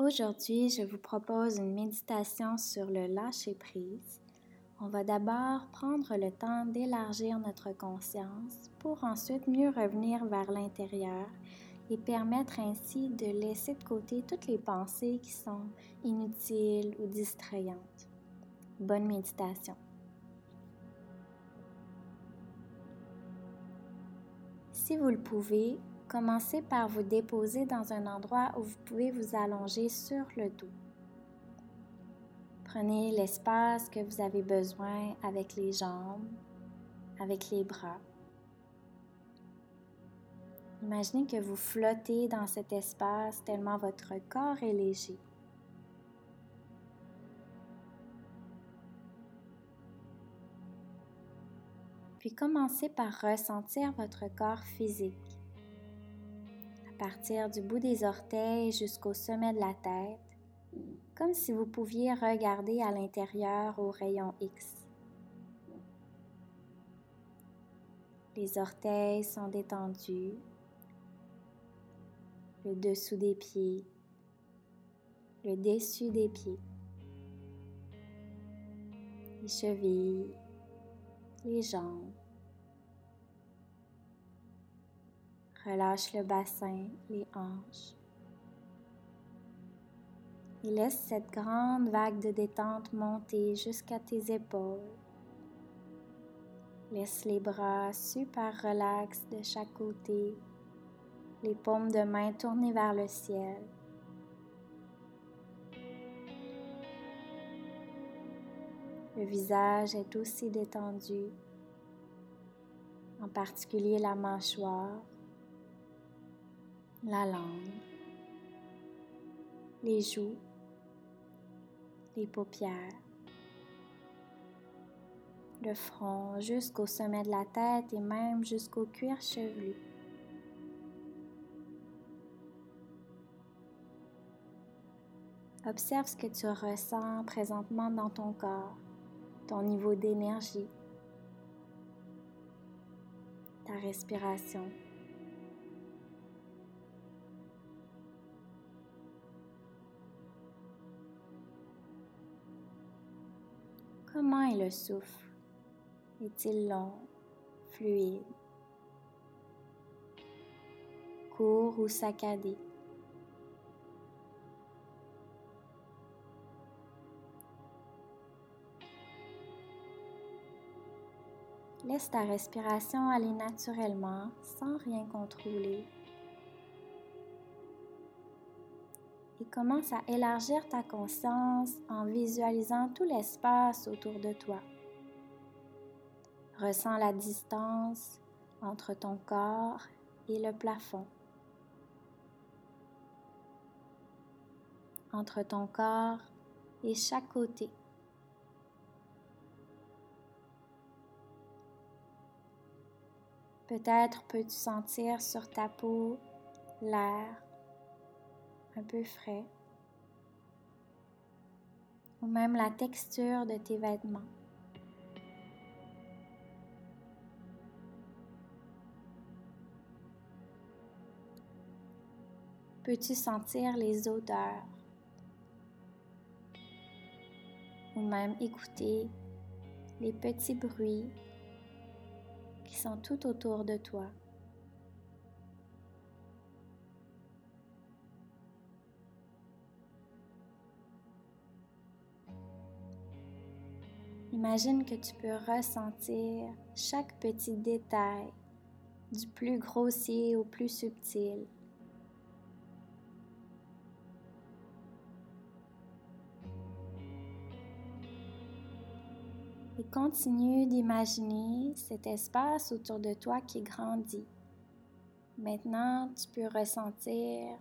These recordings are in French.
Aujourd'hui, je vous propose une méditation sur le lâcher-prise. On va d'abord prendre le temps d'élargir notre conscience pour ensuite mieux revenir vers l'intérieur et permettre ainsi de laisser de côté toutes les pensées qui sont inutiles ou distrayantes. Bonne méditation. Si vous le pouvez, commencez par vous déposer dans un endroit où vous pouvez vous allonger sur le dos. Prenez l'espace que vous avez besoin avec les jambes, avec les bras. Imaginez que vous flottez dans cet espace tellement votre corps est léger. Puis commencez par ressentir votre corps physique. Partir du bout des orteils jusqu'au sommet de la tête, comme si vous pouviez regarder à l'intérieur au rayon X. Les orteils sont détendus, le dessous des pieds, le dessus des pieds, les chevilles, les jambes. Relâche le bassin, les hanches. Et laisse cette grande vague de détente monter jusqu'à tes épaules. Laisse les bras super relax de chaque côté les paumes de main tournées vers le ciel. Le visage est aussi détendu, en particulier la mâchoire, la langue, les joues, les paupières, le front jusqu'au sommet de la tête et même jusqu'au cuir chevelu. Observe ce que tu ressens présentement dans ton corps, ton niveau d'énergie, ta respiration. Comment est le souffle? Est-il long, fluide, court ou saccadé? Laisse ta respiration aller naturellement sans rien contrôler. Commence à élargir ta conscience en visualisant tout l'espace autour de toi. Ressens la distance entre ton corps et le plafond. Entre ton corps et chaque côté. Peut-être peux-tu sentir sur ta peau l'air peu frais ou même la texture de tes vêtements. Peux-tu sentir les odeurs? Ou même écouter les petits bruits qui sont tout autour de toi. Imagine que tu peux ressentir chaque petit détail, du plus grossier au plus subtil. et continue d'imaginer cet espace autour de toi qui grandit. Maintenant, tu peux ressentir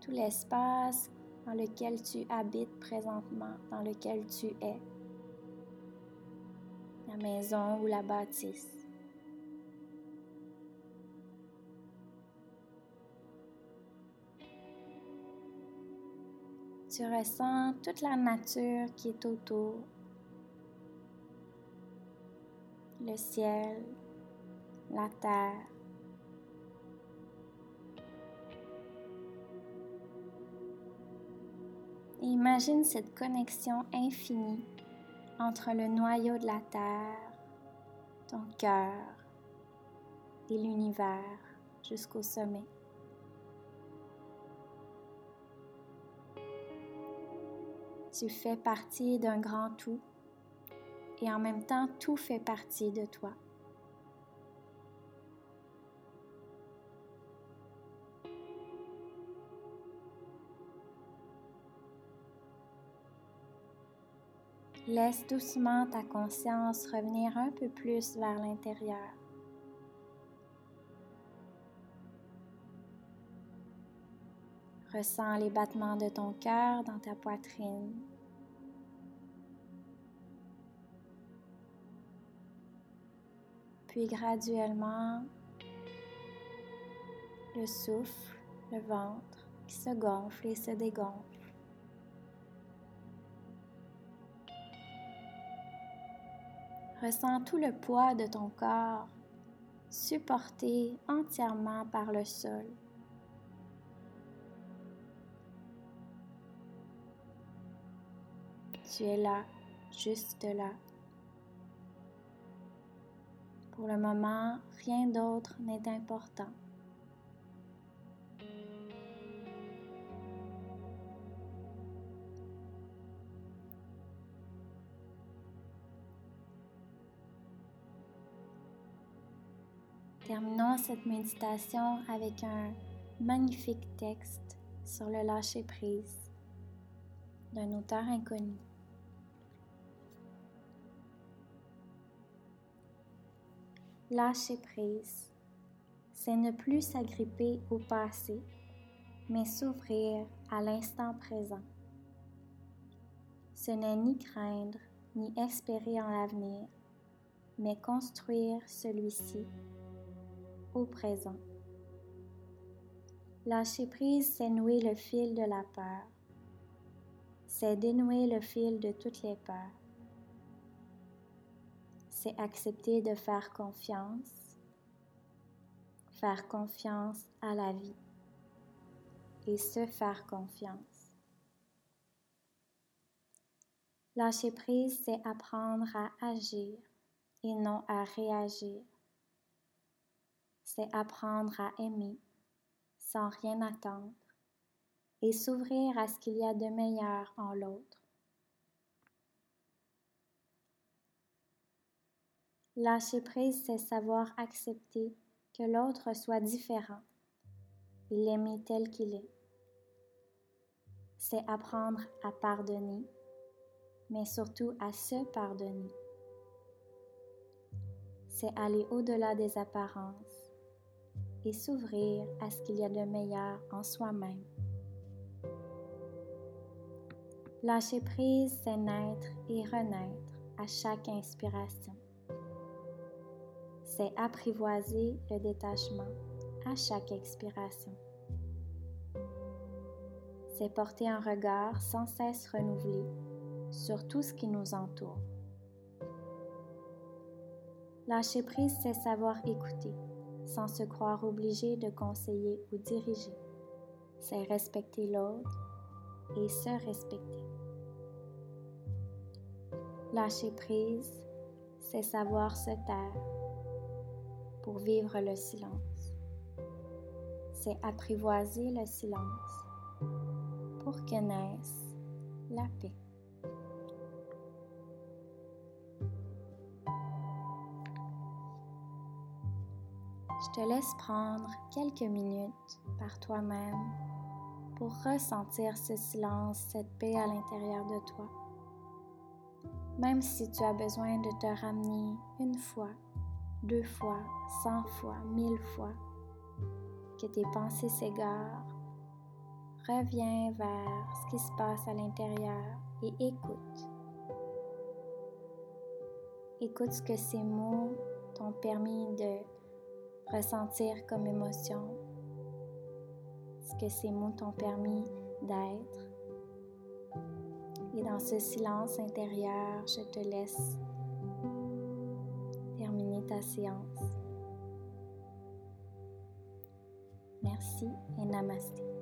tout l'espace dans lequel tu habites présentement, dans lequel tu es, maison ou la bâtisse. Tu ressens toute la nature qui est autour le ciel, la terre. Imagine cette connexion infinie entre le noyau de la Terre, ton cœur et l'univers jusqu'au sommet. Tu fais partie d'un grand tout et en même temps tout fait partie de toi. Laisse doucement ta conscience revenir un peu plus vers l'intérieur. Ressens les battements de ton cœur dans ta poitrine. Puis graduellement, le souffle, le ventre qui se gonfle et se dégonfle. Ressens tout le poids de ton corps supporté entièrement par le sol. Tu es là, juste là. Pour le moment, rien d'autre n'est important. Terminons cette méditation avec un magnifique texte sur le lâcher-prise d'un auteur inconnu. Lâcher prise, c'est ne plus s'agripper au passé, mais s'ouvrir à l'instant présent. Ce n'est ni craindre ni espérer en l'avenir, mais construire celui-ci présent. Lâcher prise, c'est nouer le fil de la peur. C'est dénouer le fil de toutes les peurs. C'est accepter de faire confiance, faire confiance à la vie et se faire confiance. Lâcher prise, c'est apprendre à agir et non à réagir c'est apprendre à aimer sans rien attendre et s'ouvrir à ce qu'il y a de meilleur en l'autre. Lâcher prise, c'est savoir accepter que l'autre soit différent et l'aimer tel qu'il est. C'est apprendre à pardonner, mais surtout à se pardonner. C'est aller au-delà des apparences s'ouvrir à ce qu'il y a de meilleur en soi-même. Lâcher prise, c'est naître et renaître à chaque inspiration. C'est apprivoiser le détachement à chaque expiration. C'est porter un regard sans cesse renouvelé sur tout ce qui nous entoure. Lâcher prise, c'est savoir écouter sans se croire obligé de conseiller ou diriger. C'est respecter l'autre et se respecter. Lâcher prise, c'est savoir se taire pour vivre le silence. C'est apprivoiser le silence pour que naisse la paix. Te laisse prendre quelques minutes par toi-même pour ressentir ce silence, cette paix à l'intérieur de toi. Même si tu as besoin de te ramener une fois, deux fois, cent fois, mille fois, que tes pensées s'égarent, reviens vers ce qui se passe à l'intérieur et écoute. Écoute ce que ces mots t'ont permis de ressentir comme émotion, ce que ces mots t'ont permis d'être. Et dans ce silence intérieur, je te laisse terminer ta séance. Merci et namasté.